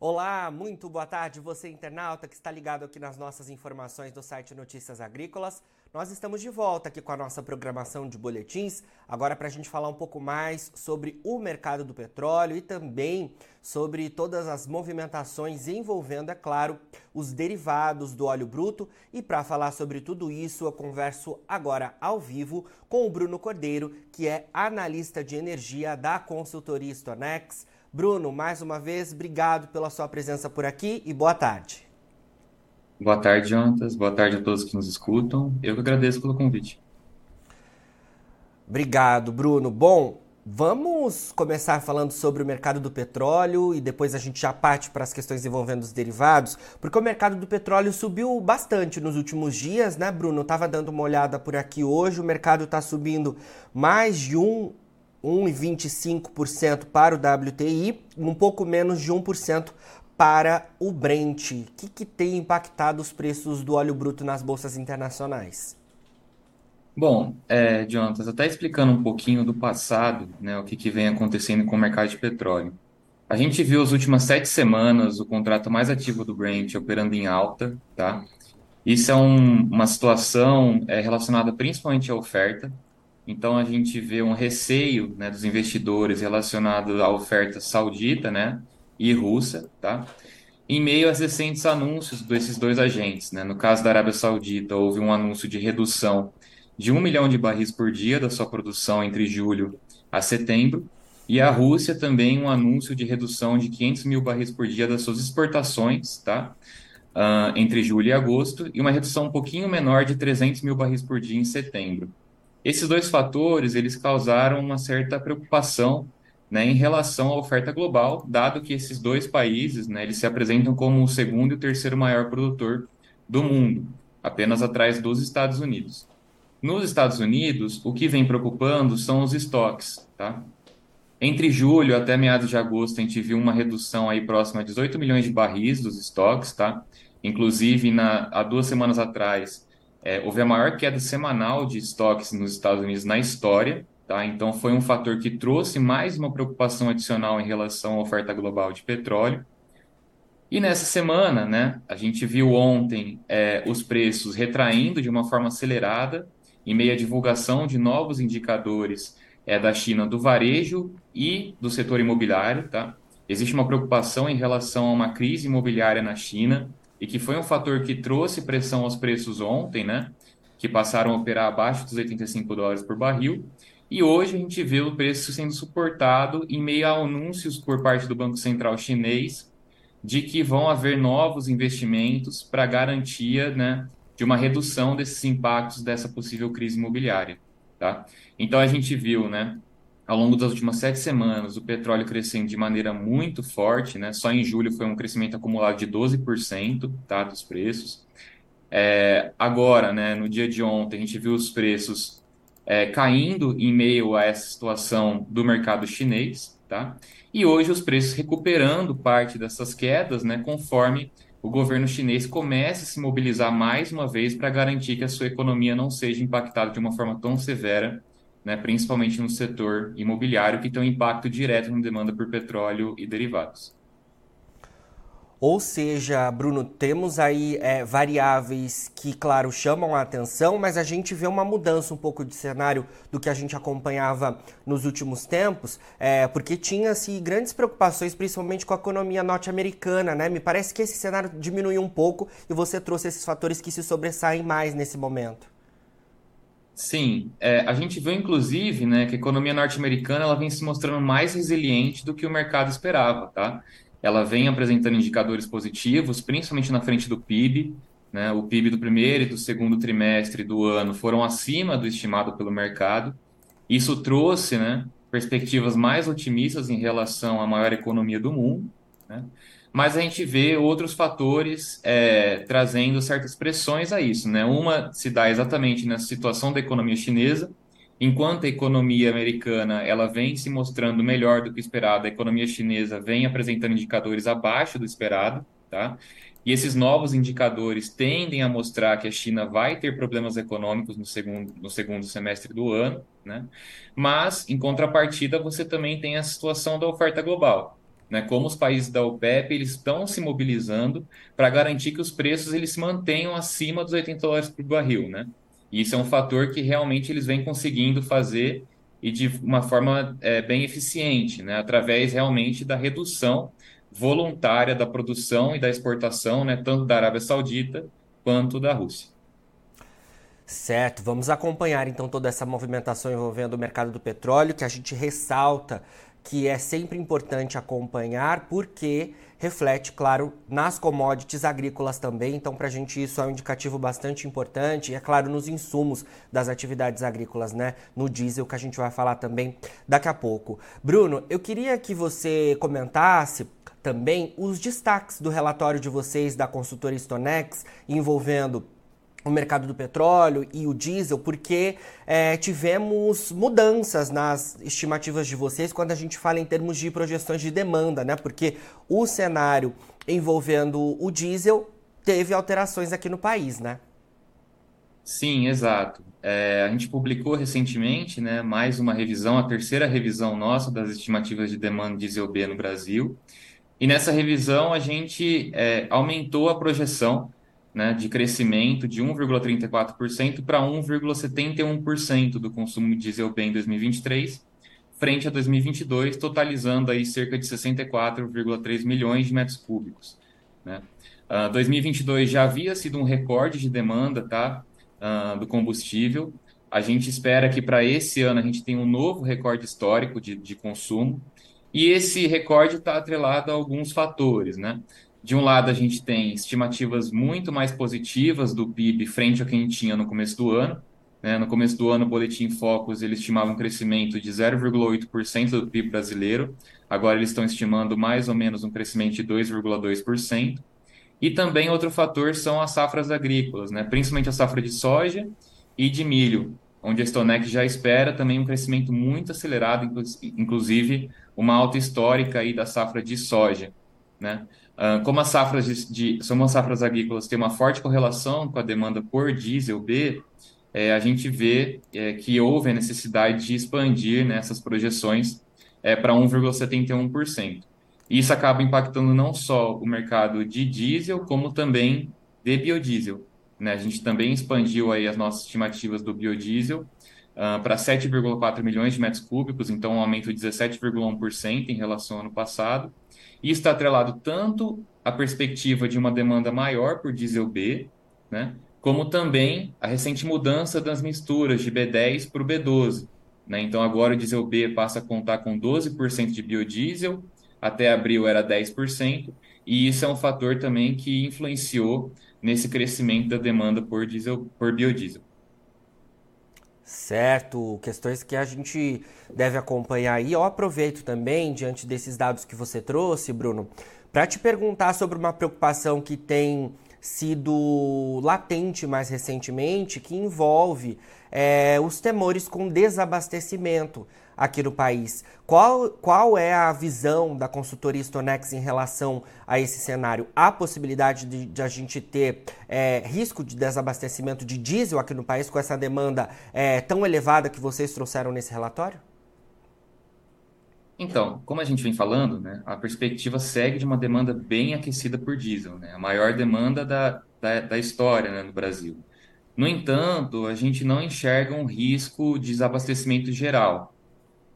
Olá, muito boa tarde, você internauta que está ligado aqui nas nossas informações do site Notícias Agrícolas. Nós estamos de volta aqui com a nossa programação de boletins, agora para a gente falar um pouco mais sobre o mercado do petróleo e também sobre todas as movimentações envolvendo, é claro, os derivados do óleo bruto. E para falar sobre tudo isso, eu converso agora ao vivo com o Bruno Cordeiro, que é analista de energia da consultoria Stonex. Bruno, mais uma vez, obrigado pela sua presença por aqui e boa tarde. Boa tarde, Jonatas. Boa tarde a todos que nos escutam. Eu que agradeço pelo convite. Obrigado, Bruno. Bom, vamos começar falando sobre o mercado do petróleo e depois a gente já parte para as questões envolvendo os derivados, porque o mercado do petróleo subiu bastante nos últimos dias, né, Bruno? Estava dando uma olhada por aqui hoje, o mercado está subindo mais de um 1,25% para o WTI, um pouco menos de 1% para o Brent. O que, que tem impactado os preços do óleo bruto nas bolsas internacionais? Bom, é, Jonathan, até explicando um pouquinho do passado, né, o que, que vem acontecendo com o mercado de petróleo. A gente viu as últimas sete semanas o contrato mais ativo do Brent operando em alta, tá? Isso é um, uma situação é, relacionada principalmente à oferta. Então a gente vê um receio né, dos investidores relacionado à oferta saudita, né? e russa, tá? Em meio aos recentes anúncios desses dois agentes, né? No caso da Arábia Saudita, houve um anúncio de redução de um milhão de barris por dia da sua produção entre julho a setembro, e a Rússia também um anúncio de redução de 500 mil barris por dia das suas exportações, tá? Uh, entre julho e agosto, e uma redução um pouquinho menor de 300 mil barris por dia em setembro. Esses dois fatores, eles causaram uma certa preocupação né, em relação à oferta global, dado que esses dois países né, eles se apresentam como o segundo e o terceiro maior produtor do mundo, apenas atrás dos Estados Unidos. Nos Estados Unidos, o que vem preocupando são os estoques. Tá? Entre julho até meados de agosto, a gente viu uma redução aí próxima a 18 milhões de barris dos estoques. Tá? Inclusive, na, há duas semanas atrás, é, houve a maior queda semanal de estoques nos Estados Unidos na história. Tá? Então, foi um fator que trouxe mais uma preocupação adicional em relação à oferta global de petróleo. E nessa semana, né, a gente viu ontem é, os preços retraindo de uma forma acelerada, em meio à divulgação de novos indicadores é, da China do varejo e do setor imobiliário. Tá? Existe uma preocupação em relação a uma crise imobiliária na China, e que foi um fator que trouxe pressão aos preços ontem, né, que passaram a operar abaixo dos 85 dólares por barril. E hoje a gente vê o preço sendo suportado em meio a anúncios por parte do Banco Central chinês de que vão haver novos investimentos para garantia né, de uma redução desses impactos dessa possível crise imobiliária. Tá? Então a gente viu, né, ao longo das últimas sete semanas, o petróleo crescendo de maneira muito forte, né? Só em julho foi um crescimento acumulado de 12% tá, dos preços. É, agora, né, no dia de ontem, a gente viu os preços é, caindo em meio a essa situação do mercado chinês, tá? E hoje os preços recuperando parte dessas quedas, né, conforme o governo chinês começa a se mobilizar mais uma vez para garantir que a sua economia não seja impactada de uma forma tão severa, né, principalmente no setor imobiliário, que tem um impacto direto na demanda por petróleo e derivados. Ou seja, Bruno, temos aí é, variáveis que, claro, chamam a atenção, mas a gente vê uma mudança um pouco de cenário do que a gente acompanhava nos últimos tempos, é, porque tinha-se grandes preocupações, principalmente com a economia norte-americana, né? Me parece que esse cenário diminuiu um pouco e você trouxe esses fatores que se sobressaem mais nesse momento. Sim, é, a gente viu inclusive né, que a economia norte-americana ela vem se mostrando mais resiliente do que o mercado esperava, tá? ela vem apresentando indicadores positivos, principalmente na frente do PIB. Né? O PIB do primeiro e do segundo trimestre do ano foram acima do estimado pelo mercado. Isso trouxe né, perspectivas mais otimistas em relação à maior economia do mundo. Né? Mas a gente vê outros fatores é, trazendo certas pressões a isso. Né? Uma se dá exatamente nessa situação da economia chinesa, Enquanto a economia americana ela vem se mostrando melhor do que esperado, a economia chinesa vem apresentando indicadores abaixo do esperado, tá? E esses novos indicadores tendem a mostrar que a China vai ter problemas econômicos no segundo, no segundo semestre do ano, né? Mas, em contrapartida, você também tem a situação da oferta global. Né, como os países da OPEP eles estão se mobilizando para garantir que os preços eles se mantenham acima dos 80 dólares por barril, né? E isso é um fator que realmente eles vêm conseguindo fazer e de uma forma é, bem eficiente, né, através realmente da redução voluntária da produção e da exportação, né, tanto da Arábia Saudita quanto da Rússia. Certo, vamos acompanhar então toda essa movimentação envolvendo o mercado do petróleo, que a gente ressalta que é sempre importante acompanhar, porque reflete, claro, nas commodities agrícolas também. Então, para a gente, isso é um indicativo bastante importante. E, é claro, nos insumos das atividades agrícolas, né? No diesel, que a gente vai falar também daqui a pouco. Bruno, eu queria que você comentasse também os destaques do relatório de vocês da consultoria Stonex envolvendo o mercado do petróleo e o diesel, porque é, tivemos mudanças nas estimativas de vocês quando a gente fala em termos de projeções de demanda, né? Porque o cenário envolvendo o diesel teve alterações aqui no país, né? Sim, exato. É, a gente publicou recentemente, né, mais uma revisão, a terceira revisão nossa das estimativas de demanda diesel B no Brasil. E nessa revisão a gente é, aumentou a projeção né, de crescimento de 1,34% para 1,71% do consumo de diesel B em 2023, frente a 2022, totalizando aí cerca de 64,3 milhões de metros cúbicos. Né? Uh, ah, 2022 já havia sido um recorde de demanda tá, uh, do combustível. A gente espera que para esse ano a gente tenha um novo recorde histórico de, de consumo. E esse recorde está atrelado a alguns fatores, né? De um lado, a gente tem estimativas muito mais positivas do PIB frente ao que a gente tinha no começo do ano. Né? No começo do ano, o Boletim Focus ele estimava um crescimento de 0,8% do PIB brasileiro. Agora, eles estão estimando mais ou menos um crescimento de 2,2%. E também outro fator são as safras agrícolas, né? principalmente a safra de soja e de milho, onde a Stonex já espera também um crescimento muito acelerado, inclusive uma alta histórica aí da safra de soja. Né? Uh, como as safras de, de, as safras agrícolas têm uma forte correlação com a demanda por diesel B, é, a gente vê é, que houve a necessidade de expandir né, projeções é, para 1,71%. Isso acaba impactando não só o mercado de diesel, como também de biodiesel. Né? A gente também expandiu aí as nossas estimativas do biodiesel uh, para 7,4 milhões de metros cúbicos, então um aumento de 17,1% em relação ao ano passado. E está atrelado tanto à perspectiva de uma demanda maior por diesel B, né, como também a recente mudança das misturas de B10 para o B12. Né? Então, agora o diesel B passa a contar com 12% de biodiesel, até abril era 10%, e isso é um fator também que influenciou nesse crescimento da demanda por, diesel, por biodiesel. Certo, questões que a gente deve acompanhar aí. Eu aproveito também, diante desses dados que você trouxe, Bruno, para te perguntar sobre uma preocupação que tem sido latente mais recentemente, que envolve é, os temores com desabastecimento aqui no país. Qual, qual é a visão da consultoria Stonex em relação a esse cenário? Há possibilidade de, de a gente ter é, risco de desabastecimento de diesel aqui no país com essa demanda é, tão elevada que vocês trouxeram nesse relatório? Então, como a gente vem falando, né, a perspectiva segue de uma demanda bem aquecida por diesel, né, a maior demanda da, da, da história né, no Brasil. No entanto, a gente não enxerga um risco de desabastecimento geral.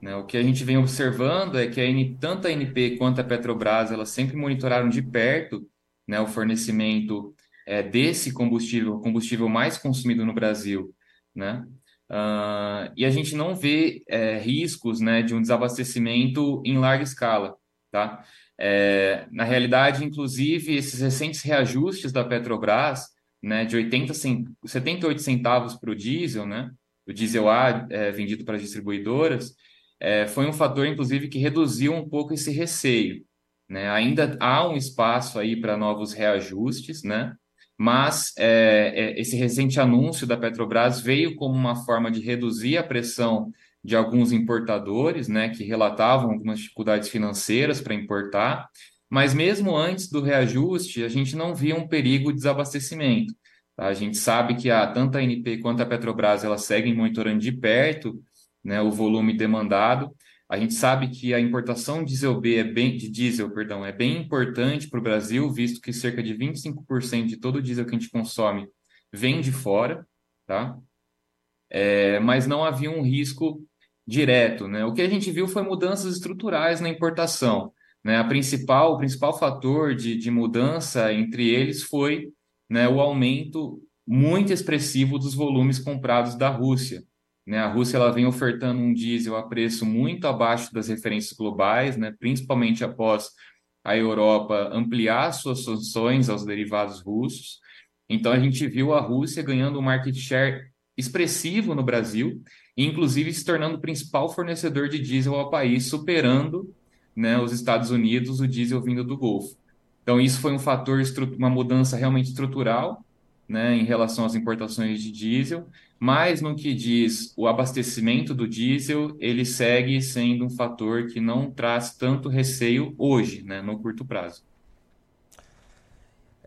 Né? O que a gente vem observando é que a tanto a NP quanto a Petrobras elas sempre monitoraram de perto né, o fornecimento é, desse combustível, combustível mais consumido no Brasil. Né? Uh, e a gente não vê é, riscos né, de um desabastecimento em larga escala. Tá? É, na realidade, inclusive, esses recentes reajustes da Petrobras, né, de 80 cent... 78 centavos para o diesel, né, o diesel A vendido para as distribuidoras, é, foi um fator, inclusive, que reduziu um pouco esse receio. Né? Ainda há um espaço aí para novos reajustes, né? mas é, é, esse recente anúncio da Petrobras veio como uma forma de reduzir a pressão de alguns importadores, né, que relatavam algumas dificuldades financeiras para importar, mas mesmo antes do reajuste, a gente não via um perigo de desabastecimento. Tá? A gente sabe que a, tanto a ANP quanto a Petrobras elas seguem monitorando de perto né, o volume demandado, A gente sabe que a importação de diesel B é bem, de diesel, perdão, é bem importante para o Brasil, visto que cerca de 25% de todo o diesel que a gente consome vem de fora, tá? É, mas não havia um risco direto, né? O que a gente viu foi mudanças estruturais na importação, né? A principal, o principal fator de, de mudança entre eles foi né, o aumento muito expressivo dos volumes comprados da Rússia. Né? A Rússia ela vem ofertando um diesel a preço muito abaixo das referências globais, né? principalmente após a Europa ampliar suas sanções aos derivados russos. Então a gente viu a Rússia ganhando um market share expressivo no Brasil, e inclusive se tornando o principal fornecedor de diesel ao país, superando né, os Estados Unidos, o diesel vindo do Golfo. Então, isso foi um fator, uma mudança realmente estrutural né, em relação às importações de diesel, mas no que diz o abastecimento do diesel, ele segue sendo um fator que não traz tanto receio hoje, né, no curto prazo.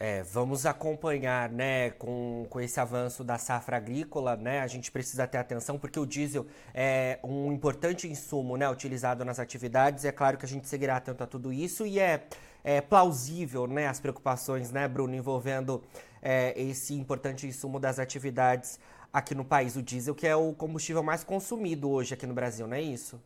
É, vamos acompanhar, né, com, com esse avanço da safra agrícola, né, a gente precisa ter atenção porque o diesel é um importante insumo, né, utilizado nas atividades, é claro que a gente seguirá atento a tudo isso e é, é plausível, né, as preocupações, né, Bruno, envolvendo é, esse importante insumo das atividades aqui no país, o diesel, que é o combustível mais consumido hoje aqui no Brasil, não é isso?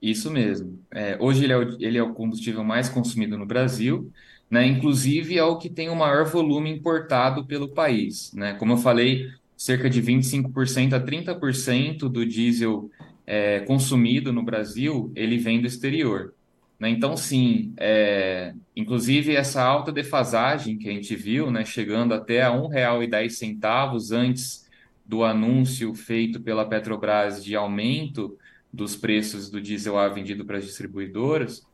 Isso mesmo. É, hoje ele é, o, ele é o combustível mais consumido no Brasil, né? Inclusive é o que tem o maior volume importado pelo país, né? Como eu falei, cerca de 25% a 30% do diesel é, consumido no Brasil, ele vem do exterior. Né? Então, sim, é, inclusive essa alta defasagem que a gente viu, né, chegando até a R$ 1,10 antes do anúncio feito pela Petrobras de aumento dos preços do diesel A vendido para as distribuidoras,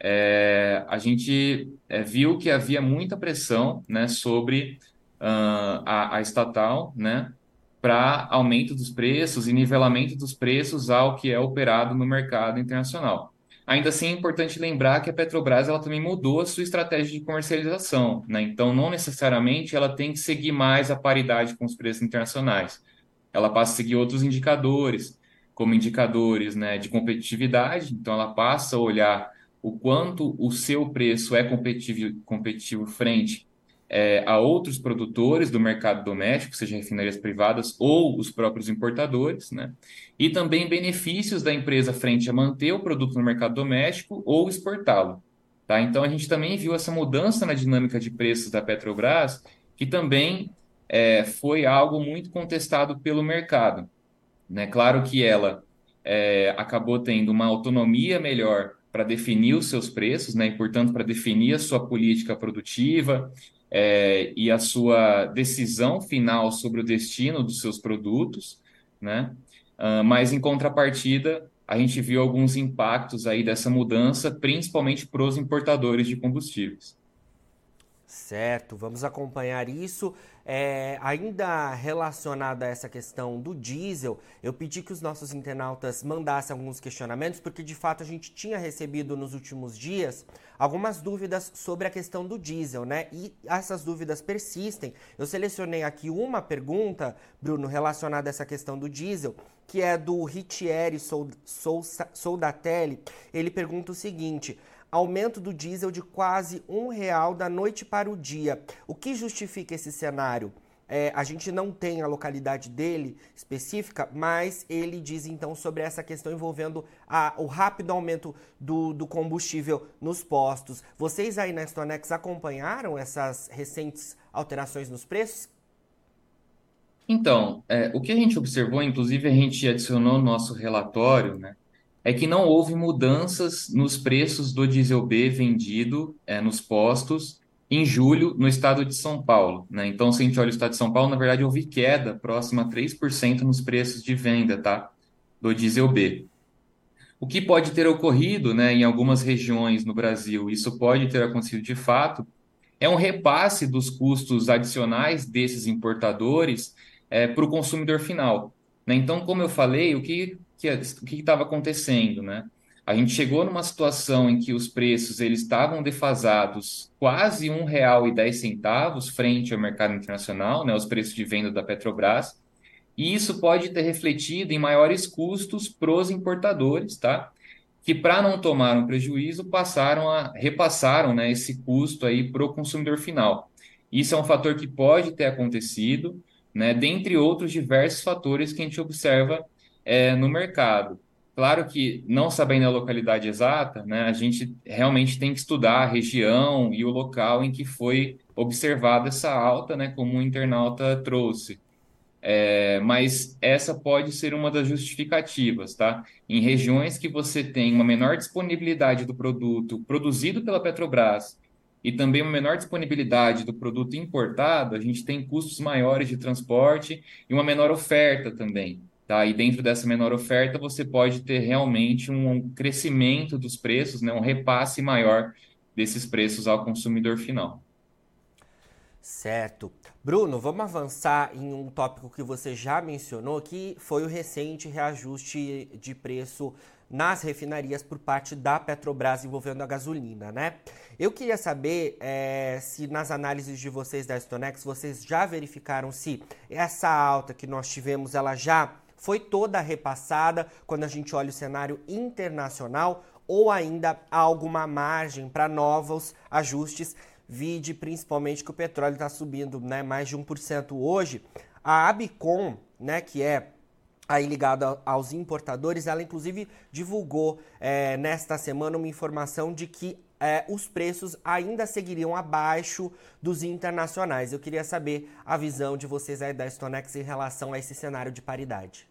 é, a gente é, viu que havia muita pressão né, sobre uh, a, a, estatal né, para aumento dos preços e nivelamento dos preços ao que é operado no mercado internacional. Ainda assim, é importante lembrar que a Petrobras ela também mudou a sua estratégia de comercialização. Né? Então, não necessariamente ela tem que seguir mais a paridade com os preços internacionais. Ela passa a seguir outros indicadores, como indicadores né, de competitividade. Então, ela passa a olhar o quanto o seu preço é competitivo, competitivo frente é, a outros produtores do mercado doméstico, seja refinarias privadas ou os próprios importadores, né? E também benefícios da empresa frente a manter o produto no mercado doméstico ou exportá-lo. Tá? Então a gente também viu essa mudança na dinâmica de preços da Petrobras, que também é, foi algo muito contestado pelo mercado. Né? Claro que ela é, acabou tendo uma autonomia melhor para definir os seus preços, né, e portanto para definir a sua política produtiva é, e a sua decisão final sobre o destino dos seus produtos, né? Uh, mas em contrapartida a gente viu alguns impactos aí dessa mudança, principalmente para os importadores de combustíveis. Certo, vamos acompanhar isso. É, ainda relacionado a essa questão do diesel, eu pedi que os nossos internautas mandassem alguns questionamentos, porque de fato a gente tinha recebido nos últimos dias algumas dúvidas sobre a questão do diesel, né? E essas dúvidas persistem. Eu selecionei aqui uma pergunta, Bruno, relacionada a essa questão do diesel, que é do Ritieri Soldatelli. Ele pergunta o seguinte aumento do diesel de quase um real da noite para o dia. O que justifica esse cenário? É, a gente não tem a localidade dele específica, mas ele diz então sobre essa questão envolvendo a, o rápido aumento do, do, combustível nos postos. Vocês aí na Stonex acompanharam essas recentes alterações nos preços? Então, é, o que a gente observou, inclusive a gente adicionou no nosso relatório, né, é que não houve mudanças nos preços do diesel B vendido é, nos postos em julho no estado de São Paulo. Né? Então, se a gente olha o estado de São Paulo, na verdade houve queda próxima a 3% nos preços de venda tá? do diesel B. O que pode ter ocorrido né, em algumas regiões no Brasil, isso pode ter acontecido de fato, é um repasse dos custos adicionais desses importadores é, para o consumidor final. Né? Então, como eu falei, o que que, o que estava acontecendo, né? A gente chegou numa situação em que os preços eles estavam defasados quase R$ 1,10 frente ao mercado internacional, né, os preços de venda da Petrobras, e isso pode ter refletido em maiores custos para os importadores, tá? que para não tomar um prejuízo passaram a repassaram né, esse custo aí para o consumidor final. Isso é um fator que pode ter acontecido, né, dentre outros diversos fatores que a gente observa é, no mercado. Claro que, não sabendo a localidade exata, né, a gente realmente tem que estudar a região e o local em que foi observada essa alta, né, como o internauta trouxe. É, mas essa pode ser uma das justificativas, tá? Em regiões que você tem uma menor disponibilidade do produto produzido pela Petrobras e também uma menor disponibilidade do produto importado, a gente tem custos maiores de transporte e uma menor oferta também. Tá? E dentro dessa menor oferta, você pode ter realmente um crescimento dos preços, né? um repasse maior desses preços ao consumidor final. Certo. Bruno, vamos avançar em um tópico que você já mencionou, que foi o recente reajuste de preço nas refinarias por parte da Petrobras envolvendo a gasolina, né? Eu queria saber é, se nas análises de vocês da Stonex vocês já verificaram se essa alta que nós tivemos ela já foi toda repassada quando a gente olha o cenário internacional ou ainda há alguma margem para novos ajustes, vide principalmente que o petróleo está subindo né, mais de 1% hoje. A Abicom, né, que é aí ligada aos importadores, ela inclusive divulgou é, nesta semana uma informação de que é, os preços ainda seguiriam abaixo dos internacionais. Eu queria saber a visão de vocês aí da Stonex em relação a esse cenário de paridade.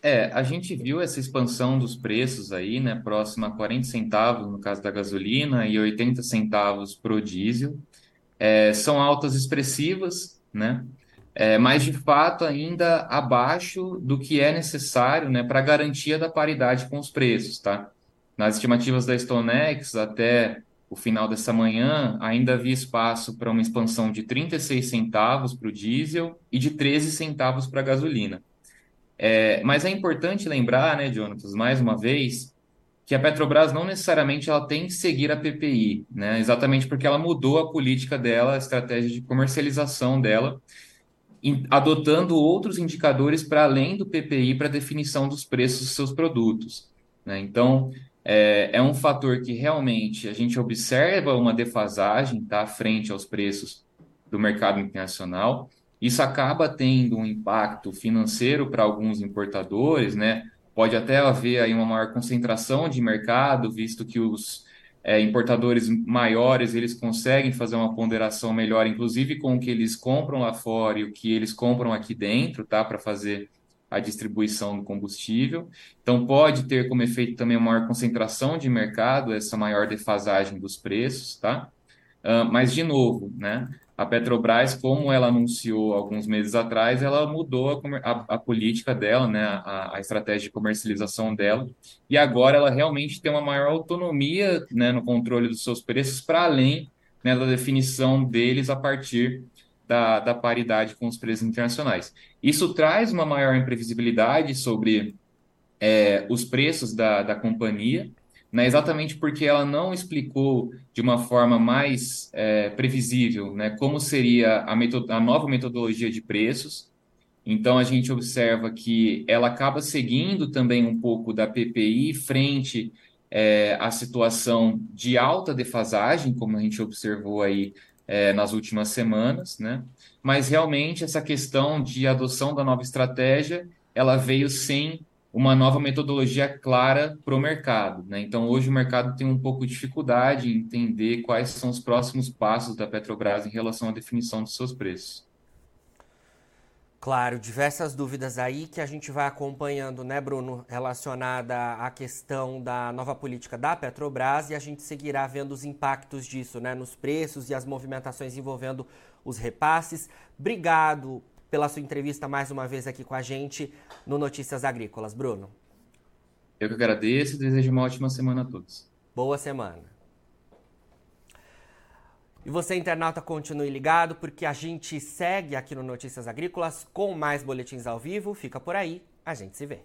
É, a gente viu essa expansão dos preços aí, né, próxima a 40 centavos no caso da gasolina e 80 centavos para o diesel. É, são altas expressivas, né? é, mas de fato ainda abaixo do que é necessário né, para garantia da paridade com os preços. Tá? Nas estimativas da StoneX, até o final dessa manhã, ainda havia espaço para uma expansão de 36 centavos para o diesel e de 13 centavos para a gasolina. É, mas é importante lembrar, né, Jonatas, mais uma vez, que a Petrobras não necessariamente ela tem que seguir a PPI, né, exatamente porque ela mudou a política dela, a estratégia de comercialização dela, adotando outros indicadores para além do PPI para definição dos preços dos seus produtos. Né? Então, é, é, um fator que realmente a gente observa uma defasagem tá, frente aos preços do mercado internacional. Isso acaba tendo um impacto financeiro para alguns importadores, né? Pode até haver aí uma maior concentração de mercado, visto que os é, importadores maiores eles conseguem fazer uma ponderação melhor, inclusive com o que eles compram lá fora e o que eles compram aqui dentro, tá? Para fazer a distribuição do combustível. Então, pode ter como efeito também uma maior concentração de mercado, essa maior defasagem dos preços, tá? Uh, mas, de novo, né? A Petrobras, como ela anunciou alguns meses atrás, ela mudou a, a, a política dela, né, a, a, estratégia de comercialização dela, e agora ela realmente tem uma maior autonomia né, no controle dos seus preços, para além né, da definição deles a partir da, da paridade com os preços internacionais. Isso traz uma maior imprevisibilidade sobre é, os preços da, da companhia, né, exatamente porque ela não explicou de uma forma mais é, previsível né, como seria a, a nova metodologia de preços. Então, a gente observa que ela acaba seguindo também um pouco da PPI frente é, à situação de alta defasagem, como a gente observou aí é, nas últimas semanas, né? Mas realmente essa questão de adoção da nova estratégia, ela veio sem uma nova metodologia clara para o mercado. Né? Então, hoje o mercado tem um pouco de dificuldade em entender quais são os próximos passos da Petrobras em relação à definição dos seus preços. Claro, diversas dúvidas aí que a gente vai acompanhando, né, Bruno, relacionada à questão da nova política da Petrobras e a gente seguirá vendo os impactos disso, né, nos preços e as movimentações envolvendo os repasses. Obrigado pela sua entrevista mais uma vez aqui com a gente no Notícias Agrícolas. Bruno. Eu que agradeço e desejo uma ótima semana a todos. Boa semana. E você, internauta, continue ligado, porque a gente segue aqui no Notícias Agrícolas com mais boletins ao vivo. Fica por aí, a gente se vê.